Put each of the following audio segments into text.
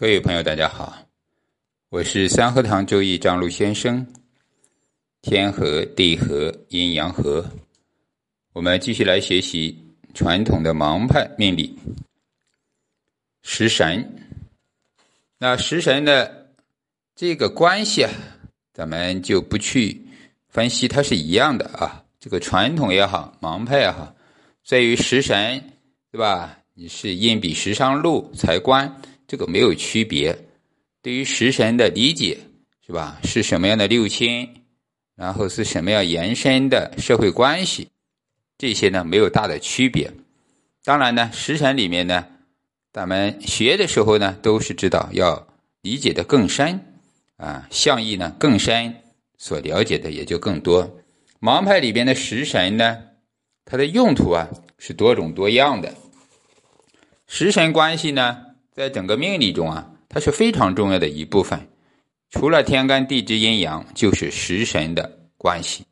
各位朋友，大家好，我是三合堂周易张璐先生。天和地和阴阳和，我们继续来学习传统的盲派命理。食神，那食神的这个关系啊，咱们就不去分析，它是一样的啊。这个传统也好，盲派也好，在于食神，对吧？你是印比食伤禄财官。这个没有区别，对于食神的理解是吧？是什么样的六亲，然后是什么样延伸的社会关系，这些呢没有大的区别。当然呢，食神里面呢，咱们学的时候呢，都是知道要理解的更深啊，象意呢更深，所了解的也就更多。盲派里边的食神呢，它的用途啊是多种多样的，食神关系呢。在整个命理中啊，它是非常重要的一部分。除了天干地支阴阳，就是食神的关系。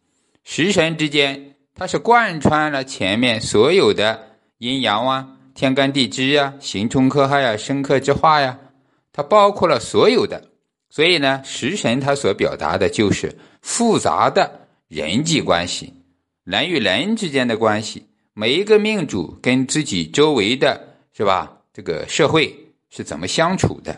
食神之间，它是贯穿了前面所有的阴阳啊、天干地支啊、刑冲克害呀、生克之化呀，它包括了所有的。所以呢，食神它所表达的就是复杂的人际关系，人与人之间的关系，每一个命主跟自己周围的是吧？这个社会。是怎么相处的？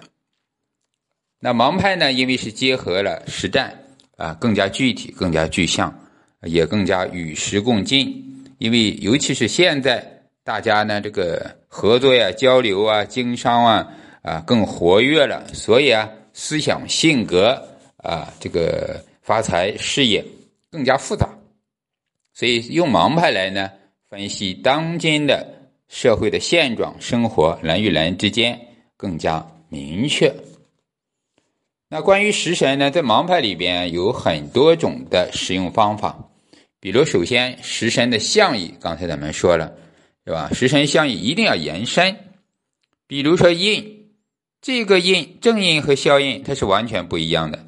那盲派呢？因为是结合了实战啊，更加具体、更加具象，也更加与时共进。因为尤其是现在大家呢，这个合作呀、交流啊、经商啊啊更活跃了，所以啊，思想、性格啊，这个发财、事业更加复杂。所以用盲派来呢，分析当今的社会的现状、生活人与人之间。更加明确。那关于食神呢，在盲派里边有很多种的使用方法。比如，首先食神的象意，刚才咱们说了，是吧？食神象意一定要延伸。比如说印，这个印正印和消印它是完全不一样的。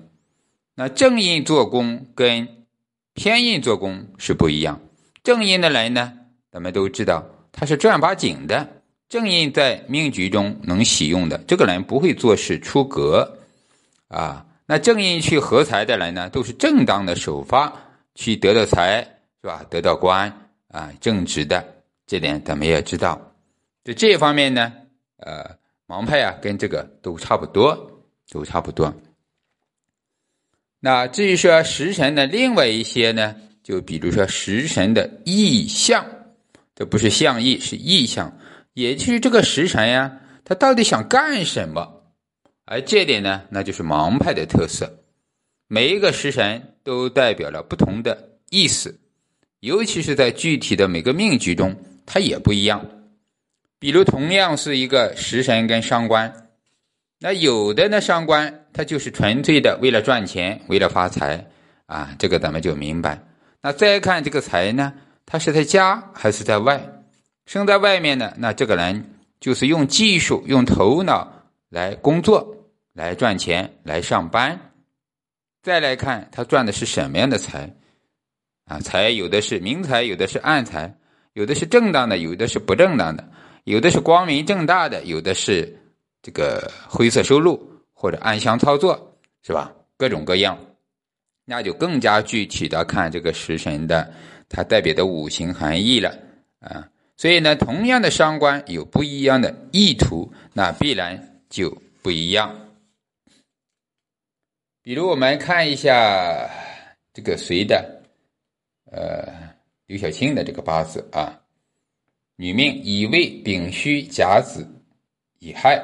那正印做工跟偏印做工是不一样。正印的人呢，咱们都知道他是正儿八经的。正印在命局中能喜用的这个人不会做事出格，啊，那正印去合财的人呢，都是正当的首发去得到财，是吧？得到官啊，正直的，这点咱们也知道。就这方面呢，呃，盲派啊，跟这个都差不多，都差不多。那至于说食神的另外一些呢，就比如说食神的意象，这不是象意，是意象。也就是这个时辰呀，他到底想干什么？而这点呢，那就是盲派的特色。每一个时辰都代表了不同的意思，尤其是在具体的每个命局中，它也不一样。比如，同样是一个食神跟伤官，那有的呢，伤官他就是纯粹的为了赚钱，为了发财啊，这个咱们就明白。那再看这个财呢，它是在家还是在外？生在外面的那这个人就是用技术、用头脑来工作、来赚钱、来上班。再来看他赚的是什么样的财啊？财有的是明财，有的是暗财，有的是正当的，有的是不正当的，有的是光明正大的，有的是这个灰色收入或者暗箱操作，是吧？各种各样，那就更加具体的看这个食神的它代表的五行含义了啊。所以呢，同样的伤官有不一样的意图，那必然就不一样。比如我们看一下这个谁的，呃，刘晓庆的这个八字啊，女命乙未、丙戌、甲子、乙亥，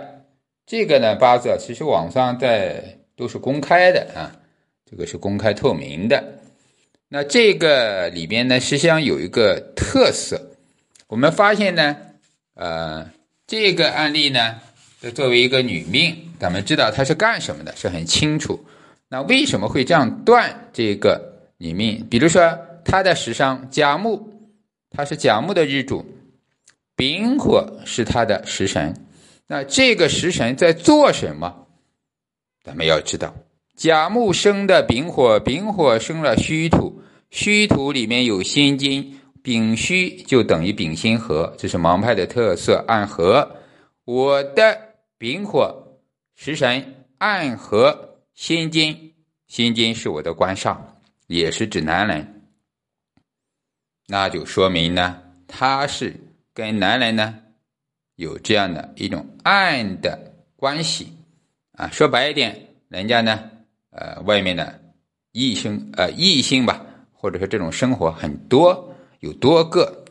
这个呢八字其实网上在都是公开的啊，这个是公开透明的。那这个里边呢，实际上有一个特色。我们发现呢，呃，这个案例呢，就作为一个女命，咱们知道她是干什么的，是很清楚。那为什么会这样断这个女命？比如说她的时伤甲木，她是甲木的日主，丙火是她的食神。那这个食神在做什么？咱们要知道，甲木生的丙火，丙火生了虚土，虚土里面有辛金。丙戌就等于丙辛合，这是盲派的特色暗合。我的丙火食神暗合辛金，辛金是我的官煞，也是指男人，那就说明呢，他是跟男人呢有这样的一种暗的关系啊。说白一点，人家呢，呃，外面的异性，呃，异性吧，或者说这种生活很多，有多个。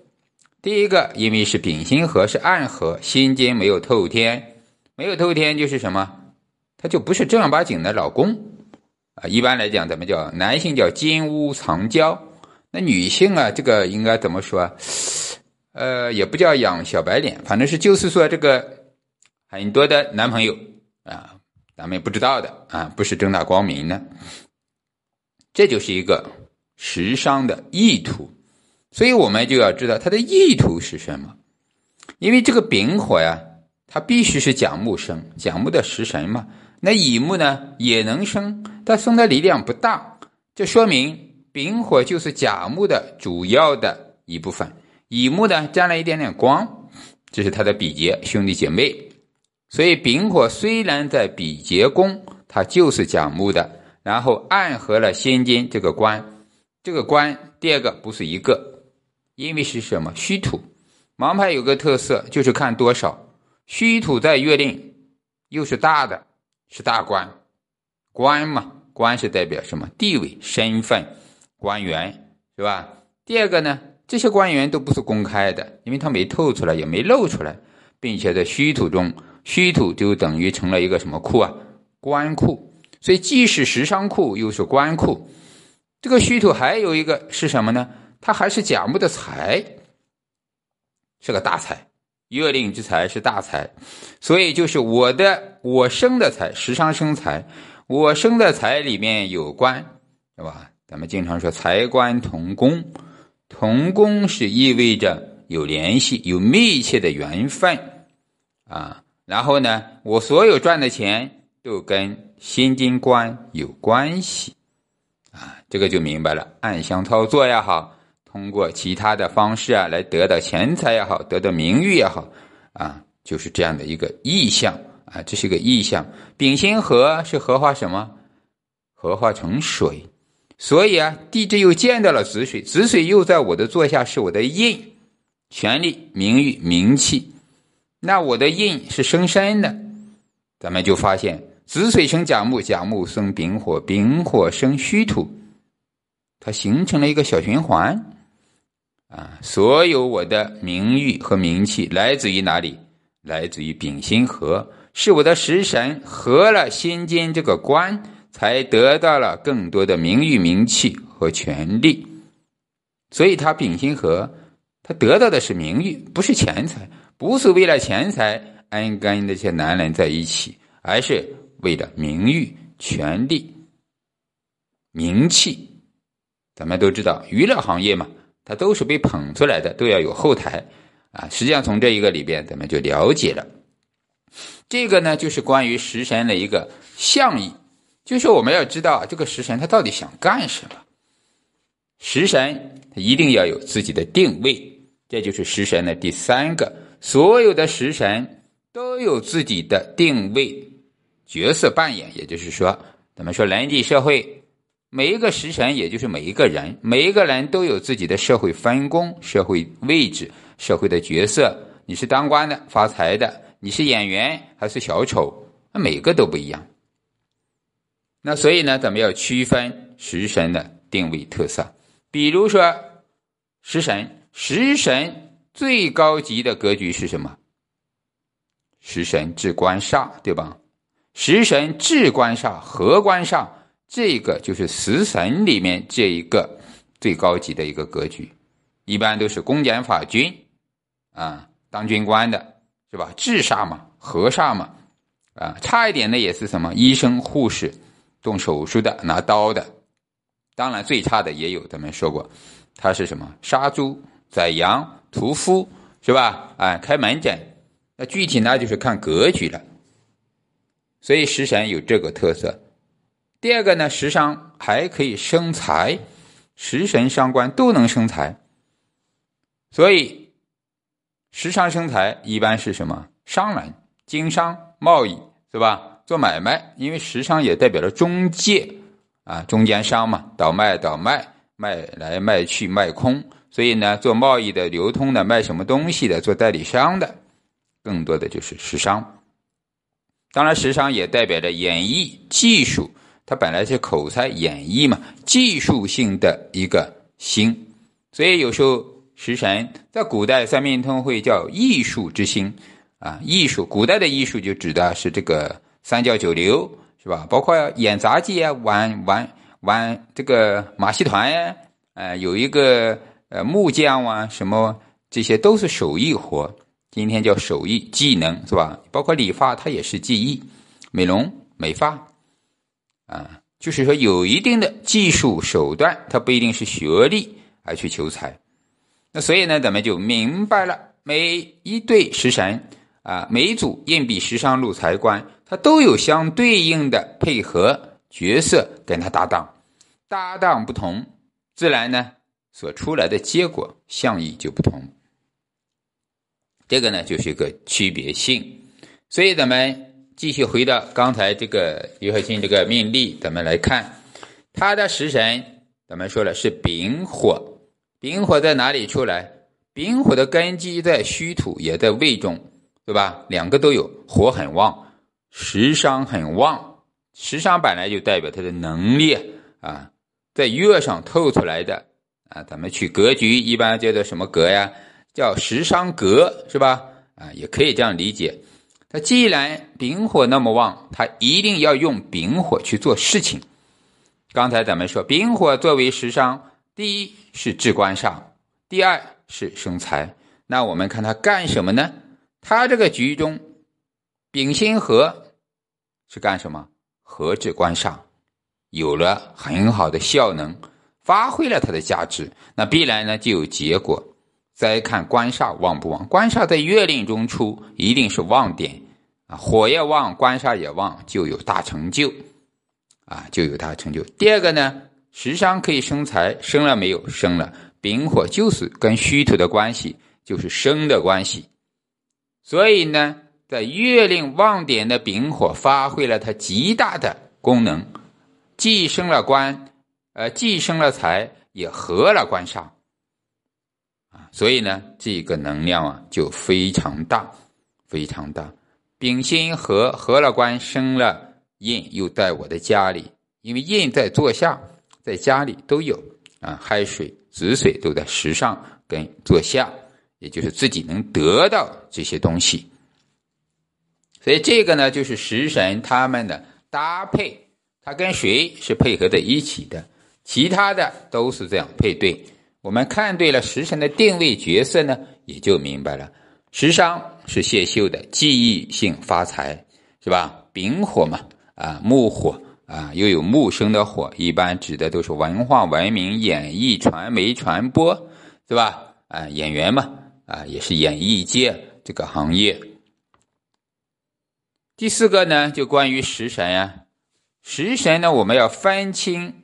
第一个，因为是丙辛合，是暗合，心金没有透天，没有透天就是什么？他就不是正儿八经的老公啊。一般来讲，咱们叫男性叫金屋藏娇，那女性啊，这个应该怎么说？呃，也不叫养小白脸，反正是就是说这个很多的男朋友啊，咱们也不知道的啊，不是正大光明的，这就是一个时尚的意图。所以我们就要知道它的意图是什么，因为这个丙火呀，它必须是甲木生，甲木的食神嘛。那乙木呢也能生，但生的力量不大，这说明丙火就是甲木的主要的一部分。乙木呢沾了一点点光，这是它的比劫兄弟姐妹。所以丙火虽然在比劫宫，它就是甲木的，然后暗合了先金这个官，这个官第二个不是一个。因为是什么虚土，盲派有个特色就是看多少虚土在月令，又是大的，是大官，官嘛，官是代表什么地位、身份、官员，是吧？第二个呢，这些官员都不是公开的，因为他没透出来，也没露出来，并且在虚土中，虚土就等于成了一个什么库啊？官库，所以既是食伤库，又是官库。这个虚土还有一个是什么呢？他还是甲木的财，是个大财，月令之财是大财，所以就是我的我生的财，时常生财，我生的财里面有官，是吧？咱们经常说财官同宫，同宫是意味着有联系，有密切的缘分啊。然后呢，我所有赚的钱都跟辛金官有关系啊，这个就明白了，暗箱操作呀，好。通过其他的方式啊，来得到钱财也好，得到名誉也好，啊，就是这样的一个意象啊，这是个意象。丙辛合是合化什么？合化成水，所以啊，地支又见到了子水，子水又在我的座下，是我的印，权力、名誉、名气。那我的印是生身的，咱们就发现子水生甲木，甲木生丙火，丙火生虚土，它形成了一个小循环。啊，所有我的名誉和名气来自于哪里？来自于丙辛合，是我的食神合了心间这个官，才得到了更多的名誉、名气和权利。所以他丙辛合，他得到的是名誉，不是钱财，不是为了钱财恩跟那些男人在一起，而是为了名誉、权利、名气。咱们都知道娱乐行业嘛。它都是被捧出来的，都要有后台啊。实际上，从这一个里边，咱们就了解了这个呢，就是关于食神的一个象意，就是我们要知道这个食神他到底想干什么。食神他一定要有自己的定位，这就是食神的第三个。所有的食神都有自己的定位角色扮演，也就是说，咱们说人际社会。每一个食神，也就是每一个人，每一个人都有自己的社会分工、社会位置、社会的角色。你是当官的、发财的，你是演员还是小丑，那每个都不一样。那所以呢，咱们要区分食神的定位特色。比如说，食神，食神最高级的格局是什么？食神至官煞，对吧？食神至官煞、合官煞。这个就是食神里面这一个最高级的一个格局，一般都是公检法军啊，当军官的是吧？治煞嘛，和煞嘛，啊，差一点的也是什么医生、护士，动手术的、拿刀的，当然最差的也有，咱们说过，他是什么杀猪、宰羊、屠夫是吧？啊，开门诊，那具体呢就是看格局了。所以食神有这个特色。第二个呢，食伤还可以生财，食神伤官都能生财，所以食伤生财一般是什么商人、经商、贸易是吧？做买卖，因为食商也代表了中介啊，中间商嘛，倒卖倒卖，卖来卖去卖空，所以呢，做贸易的、流通的、卖什么东西的、做代理商的，更多的就是食伤。当然，食伤也代表着演绎技术，它本来是口才演绎嘛，技术性的一个星，所以有时候食神在古代三面通会叫艺术之星。啊，艺术，古代的艺术就指的是这个三教九流，是吧？包括演杂技啊，玩玩玩这个马戏团呀，呃，有一个呃木匠啊，什么这些都是手艺活。今天叫手艺技能，是吧？包括理发，它也是技艺，美容美发，啊，就是说有一定的技术手段，它不一定是学历而去求财。那所以呢，咱们就明白了每一对食神。啊，每组硬币时尚路财官，它都有相对应的配合角色跟他搭档，搭档不同，自然呢所出来的结果相意就不同。这个呢就是一个区别性。所以咱们继续回到刚才这个于和清这个命例，咱们来看他的食神，咱们说了是丙火，丙火在哪里出来？丙火的根基在虚土，也在胃中。对吧？两个都有，火很旺，食伤很旺。食伤本来就代表他的能力啊，在月上透出来的啊。咱们去格局，一般叫做什么格呀？叫食伤格，是吧？啊，也可以这样理解。他既然丙火那么旺，他一定要用丙火去做事情。刚才咱们说，丙火作为食伤，第一是至官煞，第二是生财。那我们看他干什么呢？他这个局中，丙辛合是干什么？合制官煞，有了很好的效能，发挥了它的价值，那必然呢就有结果。再看官煞旺不旺？官煞在月令中出，一定是旺点啊！火也旺，官煞也旺，就有大成就啊，就有大成就。第二个呢，食伤可以生财，生了没有？生了。丙火就是跟虚土的关系，就是生的关系。所以呢，在月令旺点的丙火发挥了它极大的功能，既生了官，呃，既生了财，也合了官煞，所以呢，这个能量啊就非常大，非常大。丙辛合合了官，生了印，又在我的家里，因为印在座下，在家里都有啊，亥水、子水都在时上跟座下。也就是自己能得到这些东西，所以这个呢，就是食神他们的搭配，它跟谁是配合在一起的，其他的都是这样配对。我们看对了食神的定位角色呢，也就明白了。食伤是谢秀的记忆性发财，是吧？丙火嘛，啊，木火啊，又有木生的火，一般指的都是文化、文明、演艺、传媒、传播，是吧？啊，演员嘛。啊，也是演艺界这个行业。第四个呢，就关于食神呀，食神呢，我们要分清，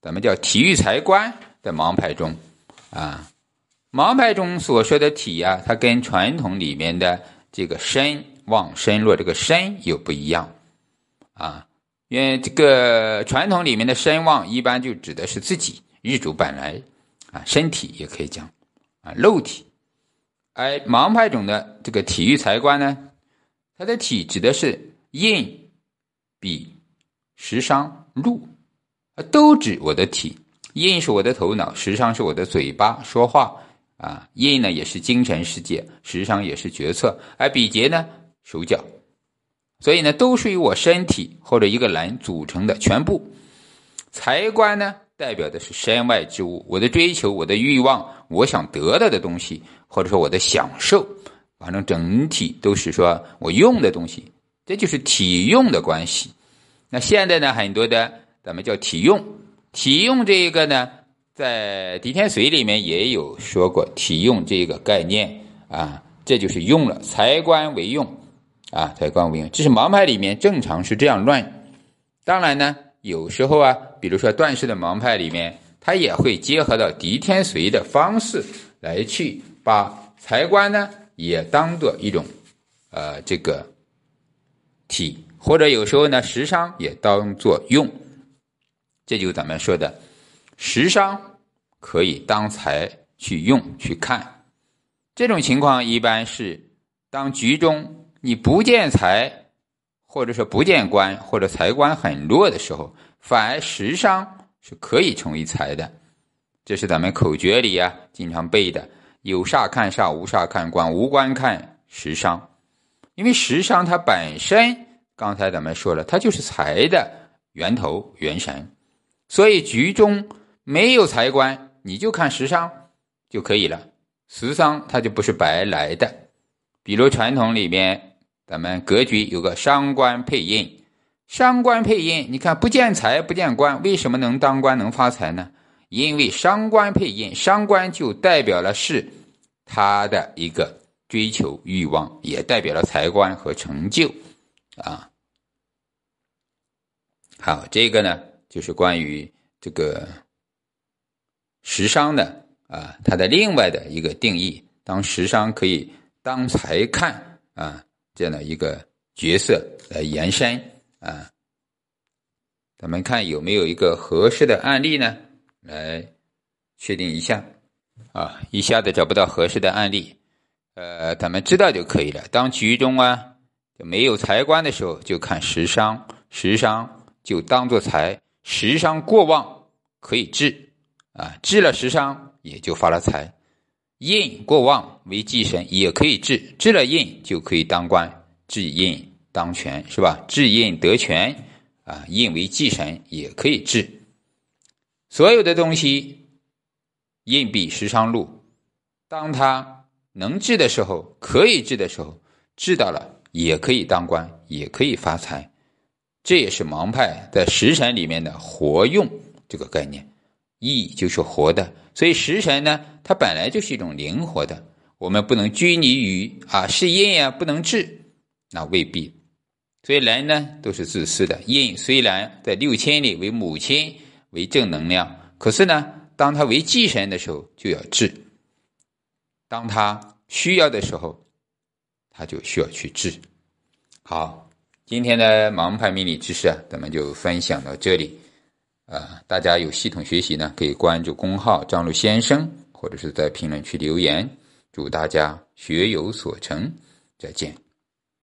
咱们叫体育财官在盲派中啊，盲派中所说的体啊，它跟传统里面的这个身旺身弱这个身又不一样啊，因为这个传统里面的身旺一般就指的是自己日主本来啊，身体也可以讲啊，肉体。而盲派中的这个体育财官呢，他的体指的是印、比、食伤、禄，都指我的体。印是我的头脑，食伤是我的嘴巴说话啊。印呢也是精神世界，食伤也是决策，而比劫呢手脚，所以呢都属于我身体或者一个人组成的全部。财官呢代表的是身外之物，我的追求，我的欲望，我想得到的东西。或者说我的享受，反正整体都是说我用的东西，这就是体用的关系。那现在呢，很多的咱们叫体用，体用这一个呢，在狄天髓里面也有说过体用这个概念啊，这就是用了财官为用啊，财官为用，这是盲派里面正常是这样乱。当然呢，有时候啊，比如说段氏的盲派里面，他也会结合到狄天髓的方式来去。把财官呢也当做一种，呃，这个体或者有时候呢，食伤也当做用，这就咱们说的食伤可以当财去用去看。这种情况一般是当局中你不见财，或者说不见官，或者财官很弱的时候，反而食伤是可以成为财的。这是咱们口诀里呀经常背的：有煞看煞，无煞看官，无官看食伤。因为食伤它本身，刚才咱们说了，它就是财的源头元神，所以局中没有财官，你就看食伤就可以了。食伤它就不是白来的。比如传统里边，咱们格局有个伤官配印，伤官配印，你看不见财不见官，为什么能当官能发财呢？因为伤官配印，伤官就代表了是他的一个。追求欲望也代表了财官和成就，啊，好，这个呢就是关于这个食伤的啊，它的另外的一个定义，当食伤可以当财看啊这样的一个角色来延伸啊，咱们看有没有一个合适的案例呢？来确定一下啊，一下子找不到合适的案例。呃，咱们知道就可以了。当局中啊就没有财官的时候，就看食伤，食伤就当做财，食伤过旺可以治啊，治了食伤也就发了财。印过旺为忌神也可以治，治了印就可以当官，治印当权是吧？治印得权啊，印为忌神也可以治。所有的东西，印比食伤禄，当它。能治的时候，可以治的时候，治到了也可以当官，也可以发财。这也是盲派在食神里面的活用这个概念，意就是活的。所以食神呢，它本来就是一种灵活的，我们不能拘泥于啊是印呀不能治，那未必。所以人呢都是自私的，印虽然在六千里为母亲为正能量，可是呢，当他为忌神的时候就要治。当他需要的时候，他就需要去治。好，今天的盲派命理知识啊，咱们就分享到这里。啊，大家有系统学习呢，可以关注公号张璐先生，或者是在评论区留言。祝大家学有所成，再见。